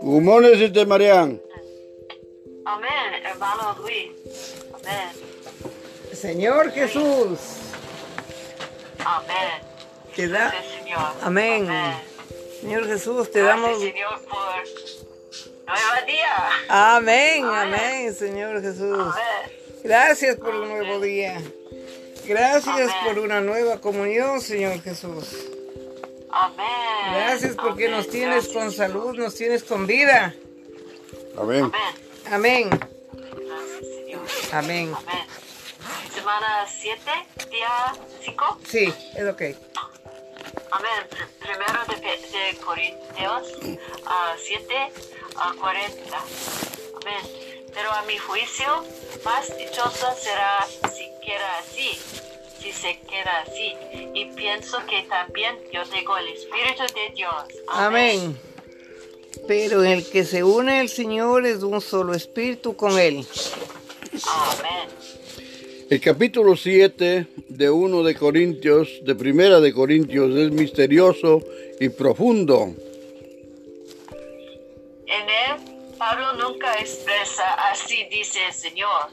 Humones y te marean. Amén, hermano Luis. Amén. Señor Jesús, Amén. te da, Señor. Amén. Señor Jesús, te Gracias, damos, Señor, por nuevo día. amén, Amén. amén, Señor Jesús. Amén. Gracias por un nuevo día. Gracias Amén. por una nueva comunión, Señor Jesús. Amén. Gracias porque Amén. nos tienes Gracias, con Señor. salud, nos tienes con vida. Amén. Amén. Amén, Gracias, Señor. amén. Amén. Semana 7, día 5. Sí, es ok. Amén. Pr- Primero de, de Corintios ah, 7 a 40. Amén. Pero a mi juicio, más dichosa será si queda así, si se queda así. Y pienso que también yo tengo el Espíritu de Dios. Amén. Pero el que se une al Señor es un solo espíritu con Él. Amén. El capítulo 7 de 1 de Corintios, de Primera de Corintios, es misterioso y profundo. En él, Pablo nunca expresa así dice el Señor.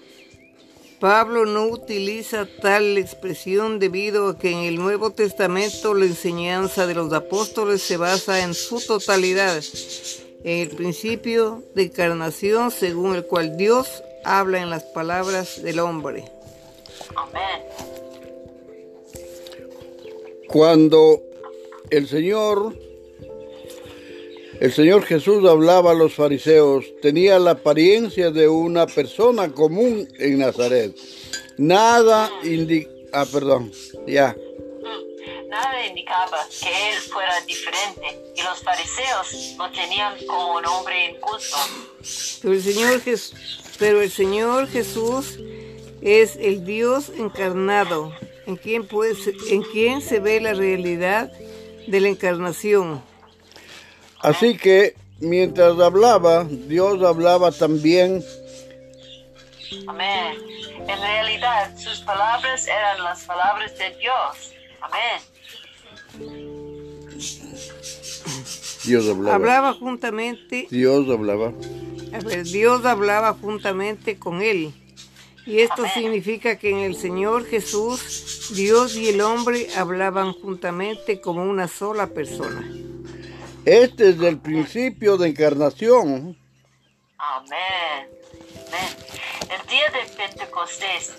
Pablo no utiliza tal expresión debido a que en el Nuevo Testamento la enseñanza de los apóstoles se basa en su totalidad, en el principio de encarnación según el cual Dios habla en las palabras del hombre. Amén. Cuando el Señor, el Señor Jesús hablaba a los fariseos, tenía la apariencia de una persona común en Nazaret. Nada indi... Ah, perdón, ya. Nada indicaba que él fuera diferente y los fariseos lo tenían como un hombre inculto. Pero el Señor, Jes- pero el Señor Jesús es el Dios encarnado, en quien, pues, en quien se ve la realidad de la encarnación. Así que mientras hablaba, Dios hablaba también. Amén. En realidad, sus palabras eran las palabras de Dios. Amén. Dios hablaba. Hablaba juntamente, Dios hablaba. a ver, Dios hablaba juntamente con él. Y esto Amén. significa que en el Señor Jesús, Dios y el hombre hablaban juntamente como una sola persona. Este es el principio de encarnación. Amén. Amén. El día de Pentecostés,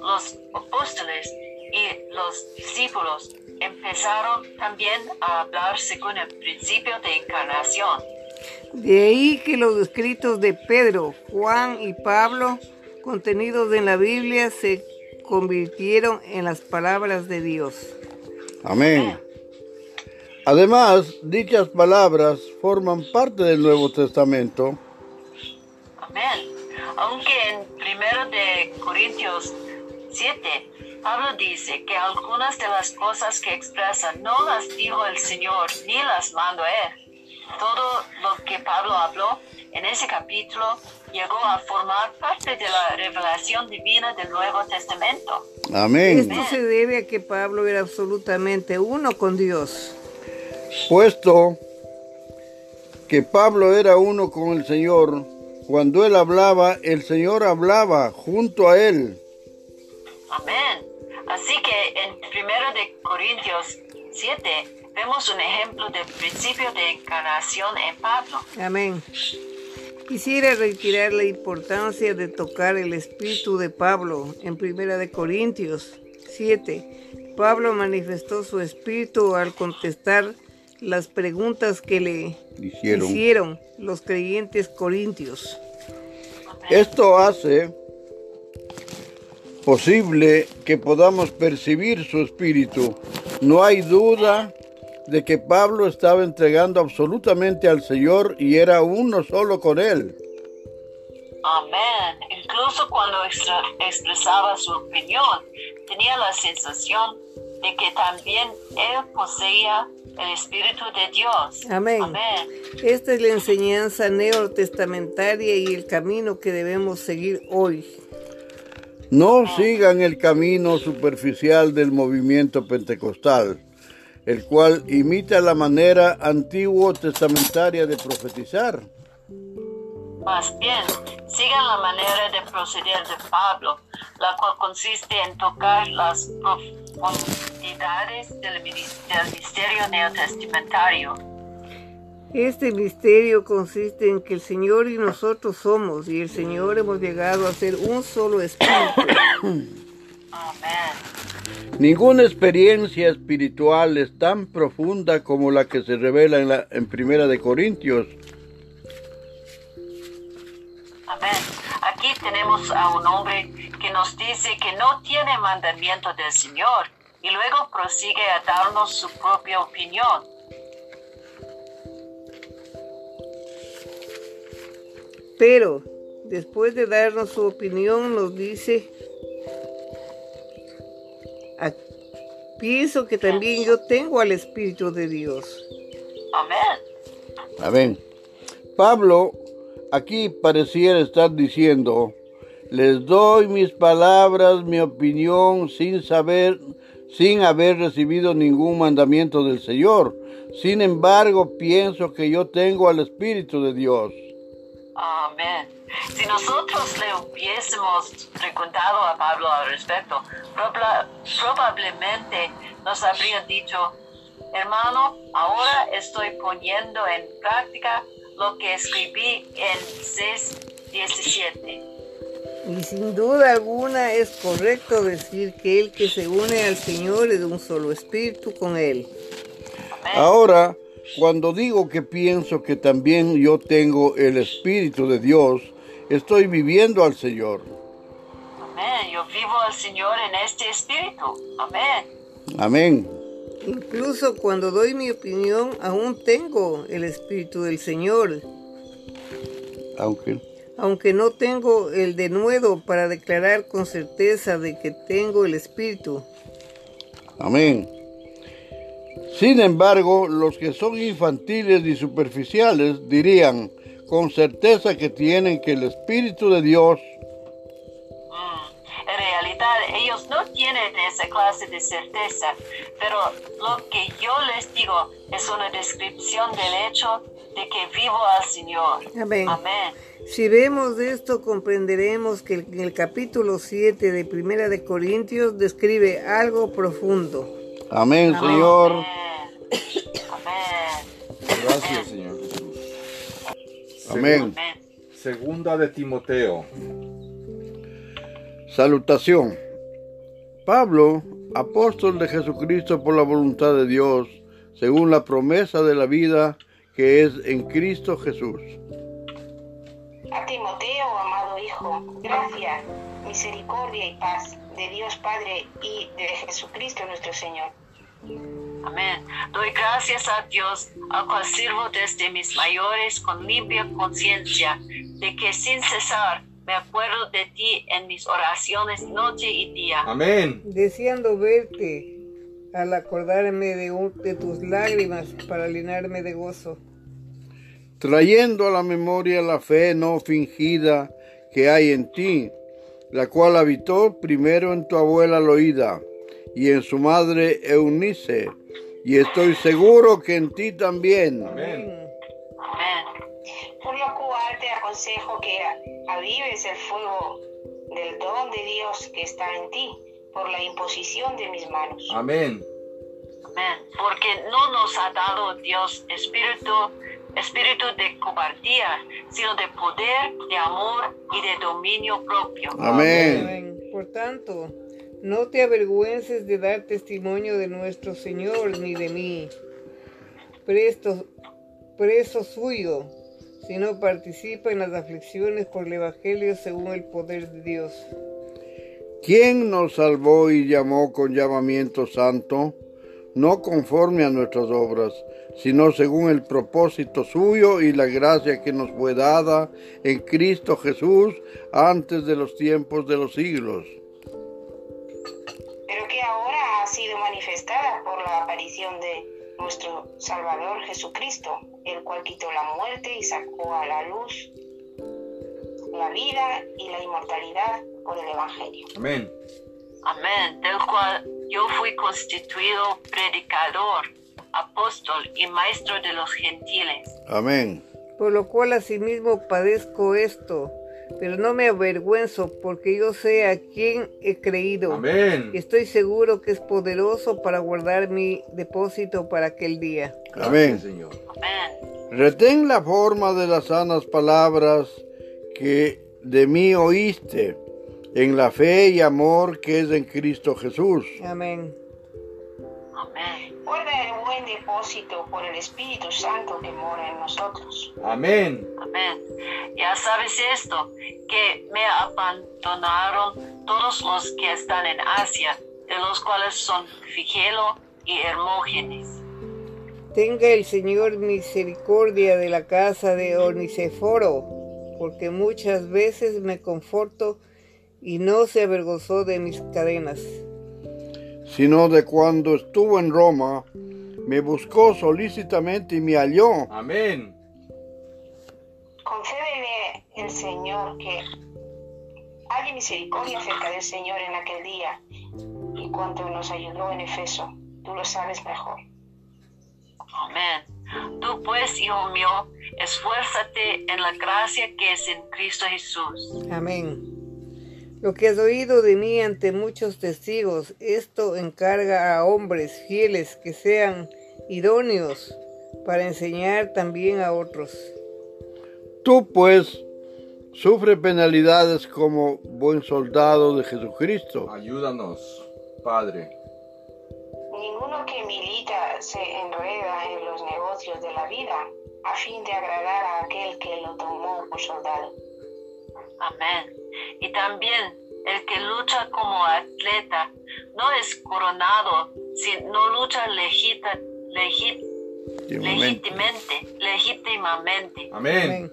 los apóstoles y los discípulos empezaron también a hablar según el principio de encarnación. De ahí que los escritos de Pedro, Juan y Pablo, contenidos en la Biblia, se convirtieron en las palabras de Dios. Amén. Además, dichas palabras forman parte del Nuevo Testamento. Amén. Aunque en primero de Corintios 7, Pablo dice que algunas de las cosas que expresa no las dijo el Señor ni las mandó él. Todo lo que Pablo habló en ese capítulo llegó a formar parte de la revelación divina del Nuevo Testamento. Amén. Esto se debe a que Pablo era absolutamente uno con Dios. Puesto que Pablo era uno con el Señor, cuando él hablaba, el Señor hablaba junto a él. Amén. Así que en 1 de Corintios 7 vemos un ejemplo del principio de encarnación en Pablo. Amén. Quisiera retirar la importancia de tocar el espíritu de Pablo en Primera de Corintios 7. Pablo manifestó su espíritu al contestar las preguntas que le Hicieron. hicieron los creyentes corintios. Esto hace posible que podamos percibir su espíritu. No hay duda de que Pablo estaba entregando absolutamente al Señor y era uno solo con él. Amén. Incluso cuando expresaba su opinión, tenía la sensación de que también él poseía el Espíritu de Dios. Amén. Amén. Esta es la enseñanza neotestamentaria y el camino que debemos seguir hoy. No sigan el camino superficial del movimiento pentecostal. el cual imita la manera antiguo testamentaria de profetizar. Más bien, sigan la manera de proceder de Pablo, la cual consiste en tocar las del, del misterio neotestamentario. Este misterio consiste en que el Señor y nosotros somos, y el Señor hemos llegado a ser un solo espíritu. Amén. Ninguna experiencia espiritual es tan profunda como la que se revela en, la, en Primera de Corintios. Amén. Aquí tenemos a un hombre que nos dice que no tiene mandamiento del Señor y luego prosigue a darnos su propia opinión. Pero, después de darnos su opinión, nos dice, "Ah, pienso que también yo tengo al Espíritu de Dios. Amén. Amén. Pablo aquí pareciera estar diciendo, les doy mis palabras, mi opinión, sin saber, sin haber recibido ningún mandamiento del Señor. Sin embargo, pienso que yo tengo al Espíritu de Dios. Amén. Si nosotros le hubiésemos preguntado a Pablo al respecto, proba- probablemente nos habría dicho, hermano, ahora estoy poniendo en práctica lo que escribí en 6.17. Y sin duda alguna es correcto decir que el que se une al Señor es de un solo espíritu con Él. Ahora, cuando digo que pienso que también yo tengo el Espíritu de Dios, estoy viviendo al Señor. Amén. Yo vivo al Señor en este espíritu. Amén. Amén. Incluso cuando doy mi opinión, aún tengo el Espíritu del Señor, Aunque aunque no tengo el denuedo para declarar con certeza de que tengo el Espíritu. Amén. Sin embargo, los que son infantiles y superficiales dirían con certeza que tienen que el Espíritu de Dios, Mm, En realidad, ellos no tienen esa clase de certeza, pero lo que yo les digo es una descripción del hecho de que vivo al Señor. Amén. Amén. Si vemos esto, comprenderemos que en el capítulo 7 de Primera de Corintios describe algo profundo. amén Señor, Amén. Amén. Gracias, Señor Jesús. Amén. Segunda de Timoteo. Salutación. Pablo, apóstol de Jesucristo por la voluntad de Dios, según la promesa de la vida que es en Cristo Jesús. A Timoteo, amado Hijo, gracia, misericordia y paz de Dios Padre y de Jesucristo nuestro Señor. Amén. Doy gracias a Dios, al cual sirvo desde mis mayores con limpia conciencia, de que sin cesar me acuerdo de ti en mis oraciones noche y día. Amén. deseando verte al acordarme de, un- de tus lágrimas para llenarme de gozo. trayendo a la memoria la fe no fingida que hay en ti, la cual habitó primero en tu abuela Loída y en su madre Eunice, y estoy seguro que en ti también. Amén. Amén. Por lo cual te aconsejo que avives el fuego del don de Dios que está en ti por la imposición de mis manos. Amén. Amén. Porque no nos ha dado Dios espíritu, espíritu de cobardía, sino de poder, de amor y de dominio propio. Amén. Amén. Por tanto, no te avergüences de dar testimonio de nuestro Señor ni de mí, presto, preso suyo, sino participa en las aflicciones por el Evangelio según el poder de Dios. ¿Quién nos salvó y llamó con llamamiento santo? No conforme a nuestras obras, sino según el propósito suyo y la gracia que nos fue dada en Cristo Jesús antes de los tiempos de los siglos. pero que ahora ha sido manifestada por la aparición de nuestro Salvador Jesucristo, el cual quitó la muerte y sacó a la luz la vida y la inmortalidad por el Evangelio. Amén. Amén. Del cual yo fui constituido predicador apóstol y maestro de los gentiles. Amén. Por lo cual asimismo padezco esto, pero no me avergüenzo, porque yo sé a quién he creído. Amén. Y estoy seguro que es poderoso para guardar mi depósito para aquel día. Amén. Señor. Amén. Retén la forma de las sanas palabras que de mí oíste, en la fe y amor que es en Cristo Jesús. Amén. Amén. Guarda el buen depósito por el Espíritu Santo que mora en nosotros. Amén. Amén. Ya sabes esto, que me abandonaron todos los que están en Asia, de los cuales son Figelo y Hermógenes. Tenga el Señor misericordia de la casa de Oniceforo, porque muchas veces me conforto y no se avergonzó de mis cadenas. Sino de cuando estuvo en Roma, me buscó solícitamente y me halló. Amén. Concédele el Señor que haya misericordia acerca del Señor en aquel día y cuanto nos ayudó en Efeso. Tú lo sabes mejor. Amén. Tú pues, hijo mío, esfuérzate en la gracia que es en Cristo Jesús. Amén. Lo que has oído de mí ante muchos testigos, esto encarga a hombres fieles que sean idóneos para enseñar también a otros. Tú pues sufre penalidades como buen soldado de Jesucristo. Ayúdanos, Padre. Ninguno que milita se enreda en los negocios de la vida a fin de agradar a aquel que lo tomó por soldado. Amén. Y también el que lucha como atleta no es coronado, si no lucha legita, legit, legítimamente, legítimamente. Amén. Amén.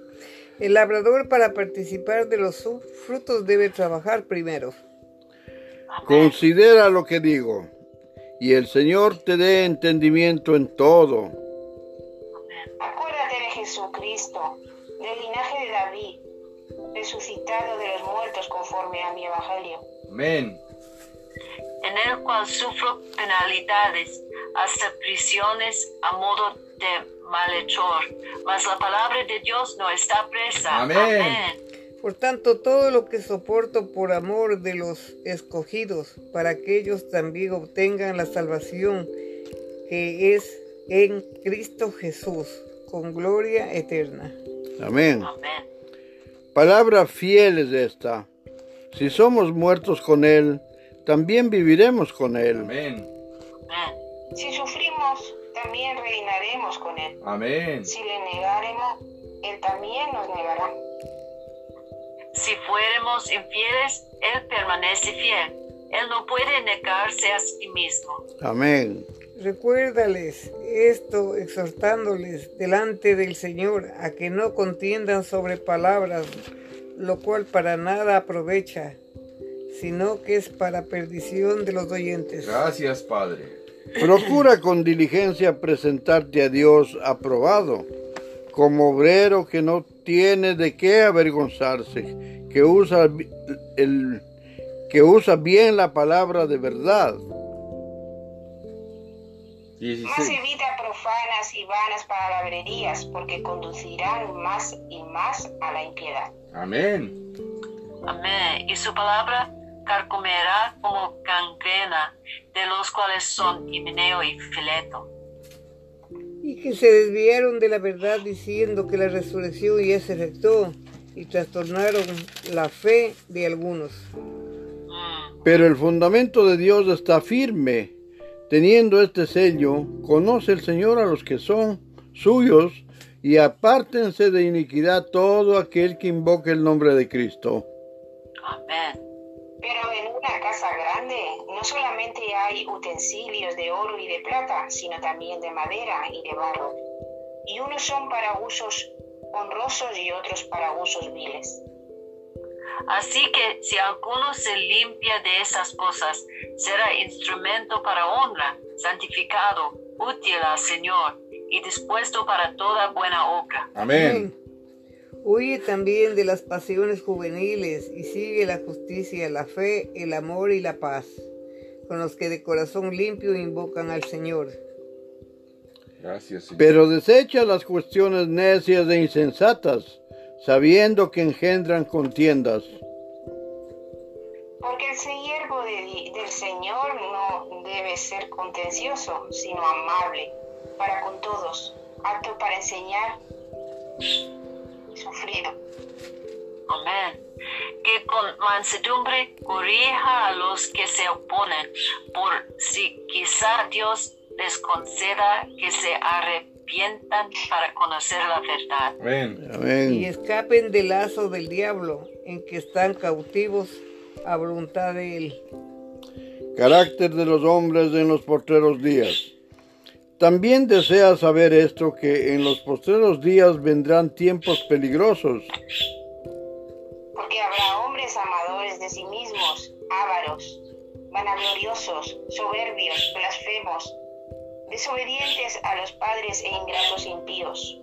El labrador para participar de los frutos debe trabajar primero. Considera lo que digo, y el Señor te dé entendimiento en todo. Acuérdate de Jesucristo, del linaje de David, resucitado de los muertos conforme a mi evangelio. Amén. en el cual sufro penalidades, hasta prisiones a modo de malhechor. Mas la palabra de Dios no está presa. Amén. Por tanto, todo lo que soporto por amor de los escogidos, para que ellos también obtengan la salvación que es en Cristo Jesús, con gloria eterna. Amén. Amén. Palabra fiel es esta. Si somos muertos con Él, también viviremos con Él. Amén. Amén. Si sufrimos, también reinaremos con Él. Amén. Si le negaremos, Él también nos negará. Si fuéramos infieles, Él permanece fiel. Él no puede negarse a sí mismo. Amén. Recuérdales esto exhortándoles delante del Señor a que no contiendan sobre palabras, lo cual para nada aprovecha, sino que es para perdición de los oyentes. Gracias, Padre. Procura con diligencia presentarte a Dios aprobado, como obrero que no tiene de qué avergonzarse, que usa, el, que usa bien la palabra de verdad. Más 16. evita profanas y vanas palabrerías, porque conducirán más y más a la impiedad. Amén. Amén. Y su palabra carcomerá como gangrena, de los cuales son Himeneo y Fileto. Y que se desviaron de la verdad diciendo que la resurrección ya se efectuó y trastornaron la fe de algunos. Mm. Pero el fundamento de Dios está firme. Teniendo este sello, conoce el Señor a los que son suyos y apártense de iniquidad todo aquel que invoque el nombre de Cristo. Amén. Pero en una casa grande no solamente hay utensilios de oro y de plata, sino también de madera y de barro. Y unos son para usos honrosos y otros para usos viles. Así que si alguno se limpia de esas cosas, será instrumento para honra, santificado, útil al Señor y dispuesto para toda buena obra. Amén. Huye también de las pasiones juveniles y sigue la justicia, la fe, el amor y la paz, con los que de corazón limpio invocan al Señor. Gracias, Señor. Pero desecha las cuestiones necias e insensatas, sabiendo que engendran contiendas. Porque el siervo de- del Señor no debe ser contencioso, sino amable para con todos, apto para enseñar, sufrido. Amén. Que con mansedumbre corrija a los que se oponen, por si quizá Dios les conceda que se arrepientan para conocer la verdad. Amén. y escapen del lazo del diablo en que están cautivos a voluntad de él. Carácter de los hombres en los postreros días. También desea saber esto que en los postreros días vendrán tiempos peligrosos, Porque habrá hombres amadores de sí mismos, ávaros, vanagloriosos, soberbios, blasfemos, desobedientes a los padres e ingratos impíos,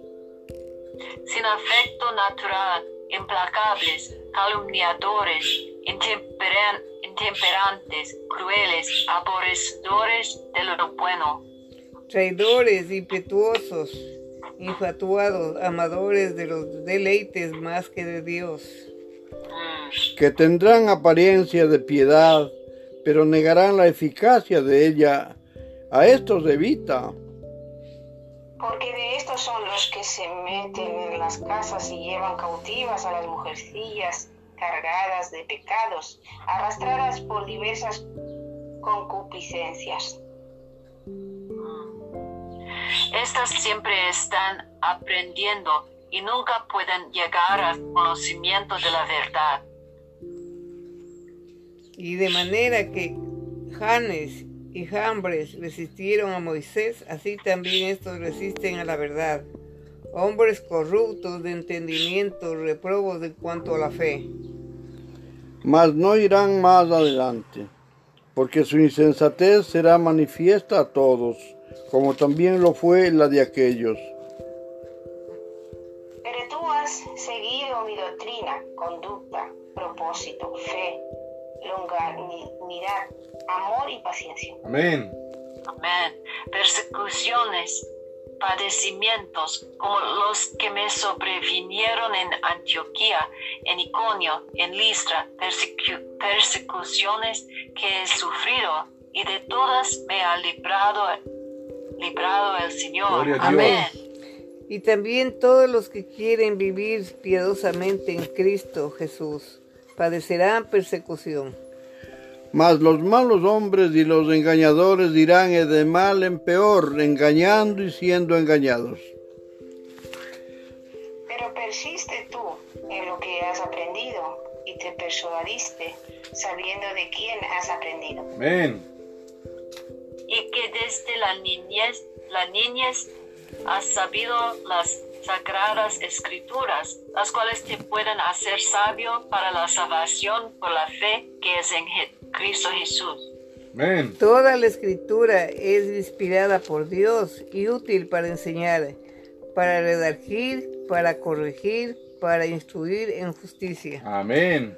sin afecto natural, implacables, calumniadores, intemperan- intemperantes, crueles, aborrecedores de lo bueno, Traidores, impetuosos, infatuados, amadores de los deleites más que de Dios. Que tendrán apariencia de piedad, pero negarán la eficacia de ella. A estos evita. porque de estos son los que se meten en las casas y llevan cautivas a las mujercillas cargadas de pecados, arrastradas por diversas concupiscencias. Estas siempre están aprendiendo y nunca pueden llegar al conocimiento de la verdad. Y de manera que Janes y Jambres resistieron a Moisés, así también estos resisten a la verdad. Hombres corruptos de entendimiento, reprobos en cuanto a la fe. mas no irán más adelante, porque su insensatez será manifiesta a todos, como también lo fue la de aquellos. Pero tú has seguido mi doctrina, conducta, propósito, fe, longanimidad, amor y paciencia. Amén. Amén. Persecuciones, padecimientos como los que me sobrevinieron en Antioquía, en Iconio, en Listra, persecu- persecuciones que he sufrido y de todas me ha librado, librado el Señor. Gloria a Dios. Amén. Y también todos los que quieren vivir piadosamente en Cristo Jesús padecerán persecución. Mas los malos hombres y los engañadores irán de mal en peor, engañando y siendo engañados. Pero persiste tú en lo que has aprendido y te persuadiste sabiendo de quién has aprendido. Amén. y que desde la niñez, la niñez has sabido las sagradas escrituras, las cuales te pueden hacer sabio para la salvación por la fe que es en Cristo Jesús. Amén. Toda la escritura es inspirada por Dios y útil para enseñar, para redactar, para corregir, para instruir en justicia. Amén.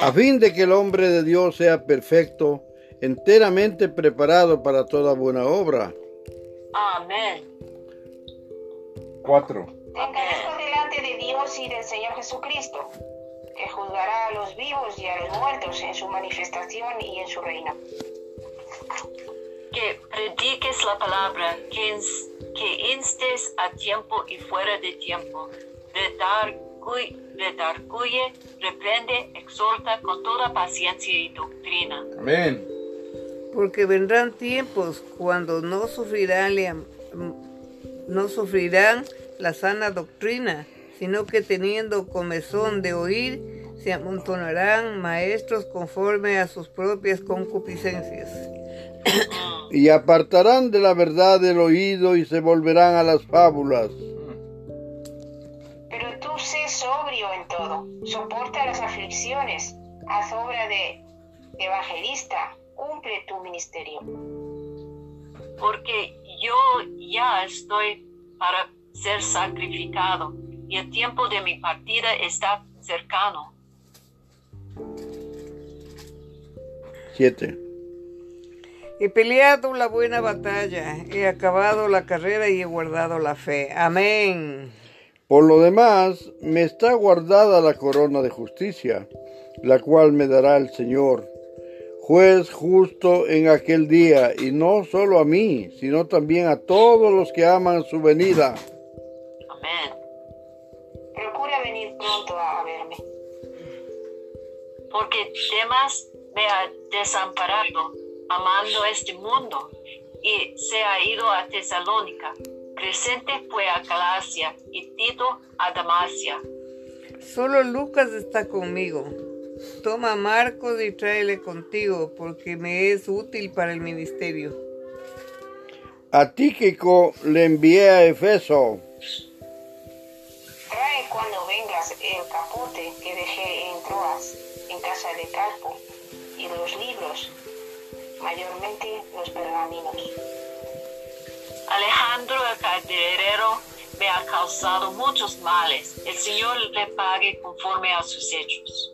A fin de que el hombre de Dios sea perfecto, enteramente preparado para toda buena obra. Amén. 4 encarezco delante de Dios y del Señor Jesucristo, que juzgará a los vivos y a los muertos en su manifestación y en su reino. Que prediques la palabra, que, ins- que instes a tiempo y fuera de tiempo, redarguye, redarguye, reprende, exhorta con toda paciencia y doctrina. Amén. Porque vendrán tiempos cuando no sufrirán, no sufrirán la sana doctrina, sino que teniendo comezón de oír, se amontonarán maestros conforme a sus propias concupiscencias. Y apartarán de la verdad el oído y se volverán a las fábulas. Pero tú sé sobrio en todo, soporta las aflicciones, haz obra de evangelista, cumple tu ministerio. porque yo ya estoy para ser sacrificado y el tiempo de mi partida está cercano. 7. He peleado la buena batalla, he acabado la carrera y he guardado la fe. Amén. Por lo demás, me está guardada la corona de justicia, la cual me dará el Señor, juez justo en aquel día, y no solo a mí, sino también a todos los que aman su venida. Amén. Procura venir pronto a verme. Porque Demas me ha desamparado, amando este mundo, y se ha ido a Tesalónica. Crescente fue a Galacia y Tito a Damasia. Solo Lucas está conmigo. Toma a Marcos y tráele contigo, porque me es útil para el ministerio. A Tíquico le envié a Efeso. De Carpo, y los libros, mayormente los pergaminos. Alejandro el carterero me ha causado muchos males. El Señor le pague conforme a sus hechos.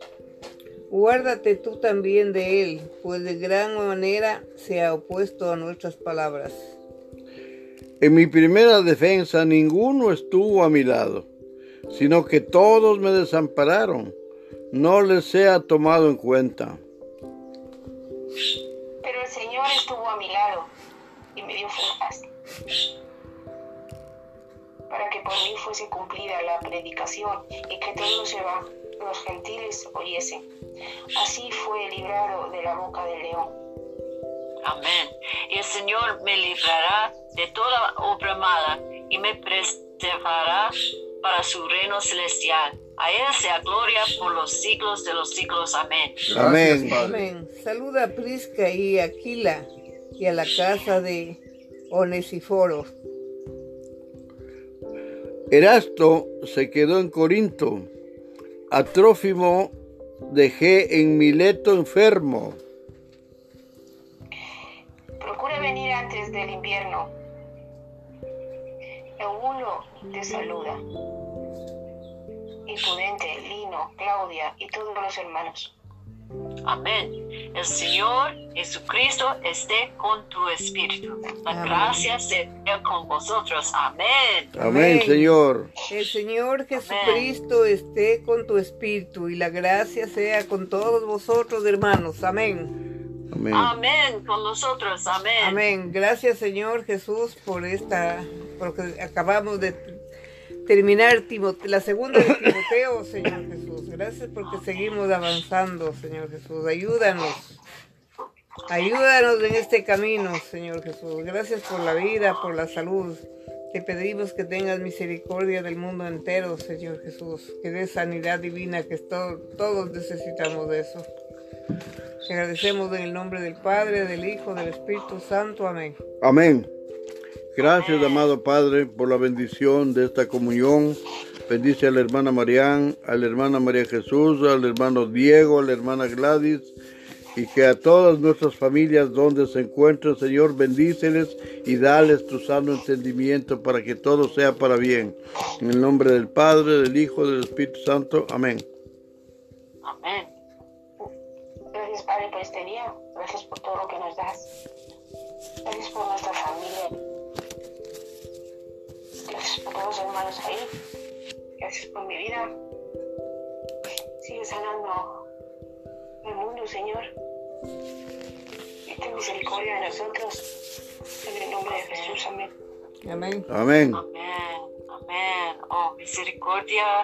Guárdate tú también de él, pues de gran manera se ha opuesto a nuestras palabras. En mi primera defensa ninguno estuvo a mi lado, sino que todos me desampararon. No les sea tomado en cuenta. Pero el Señor estuvo a mi lado y me dio fuerzas para que por mí fuese cumplida la predicación y que todos los, gentiles oyesen. Así fue librado de la boca del león. Amén. Y el Señor me librará de toda obra mala y me preservará para su reino celestial. A Él sea gloria por los siglos de los siglos. Amén. Gracias, Amén. Saluda a Prisca y a Aquila y a la casa de Onesiforo. Erasto se quedó en Corinto. A Trófimo dejé en Mileto enfermo. Procura venir antes del invierno. Eubulo te saluda. Impudente, Lino, Claudia y todos los hermanos. Amén. El Señor Jesucristo esté con tu espíritu. La Amén. gracia sea con vosotros. Amén. Amén, Amén. Señor. El Señor Jesucristo esté con tu espíritu y la gracia sea con todos vosotros, hermanos. Amén. Amén. Amén con nosotros. Amén. Amén. Gracias, Señor Jesús, por esta, porque acabamos de terminar la segunda de Timoteo, Señor Jesús. Gracias porque seguimos avanzando, Señor Jesús. Ayúdanos. Ayúdanos en este camino, Señor Jesús. Gracias por la vida, por la salud. Te pedimos que tengas misericordia del mundo entero, Señor Jesús. Que des sanidad divina, que to- todos necesitamos de eso. Te agradecemos en el nombre del Padre, del Hijo, del Espíritu Santo. Amén. Amén. Gracias, amado Padre, por la bendición de esta comunión. Bendice a la hermana Marián, a la hermana María Jesús, al hermano Diego, a la hermana Gladys, y que a todas nuestras familias donde se encuentren, Señor, bendíceles y dales tu sano entendimiento para que todo sea para bien. En el nombre del Padre, del Hijo, del Espíritu Santo. Amén. Amén. Gracias, Padre, por este día. Gracias por todo lo que nos das. Gracias por nuestra familia. Gracias por todos los hermanos ahí. Gracias por mi vida. Sigue sanando el mundo, Señor. Y ten misericordia de nosotros. En el nombre de Jesús, amén. Amén. Amén. Amén. Amén. Oh, misericordia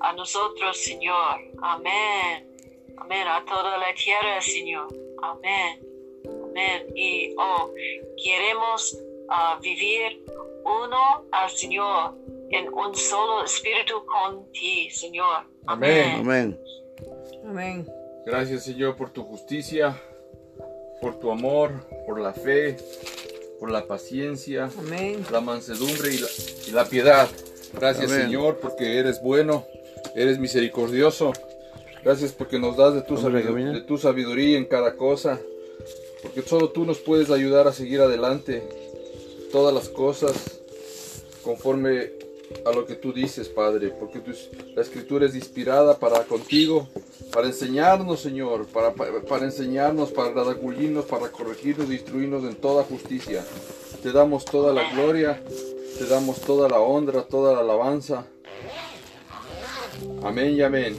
a nosotros, Señor. Amén. Amén. A toda la tierra, Señor. Amén. Amén. Y oh, queremos ah, vivir uno al Señor en un solo espíritu con ti, Señor. Amén. Amén. Amén. Gracias, Señor, por tu justicia, por tu amor, por la fe, por la paciencia, Amén. la mansedumbre y la, y la piedad. Gracias, Amén. Señor, porque eres bueno, eres misericordioso. Gracias porque nos das de tu, sabiduría, de tu sabiduría en cada cosa. Porque solo tú nos puedes ayudar a seguir adelante todas las cosas conforme a lo que tú dices, Padre, porque tu- la escritura es inspirada para contigo, para enseñarnos, Señor, para, para, para enseñarnos, para redarguirnos, para corregirnos, instruirnos en toda justicia. Te damos toda la gloria, te damos toda la honra, toda la alabanza. Amén y amén.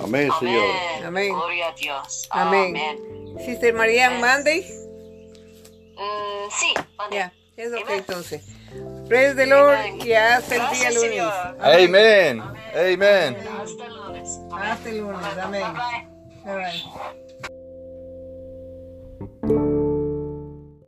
Amén, Señor. Amén. Amén. Gloria a Dios. Amén. Sister María, mande. Mm, sí, mande. Ya, es ok entonces. Praise the Lord Amen. y hasta el día lunes. Señor. Amén. Amén. Hasta el lunes. Hasta el lunes. Amén. Bye bye. Bye bye.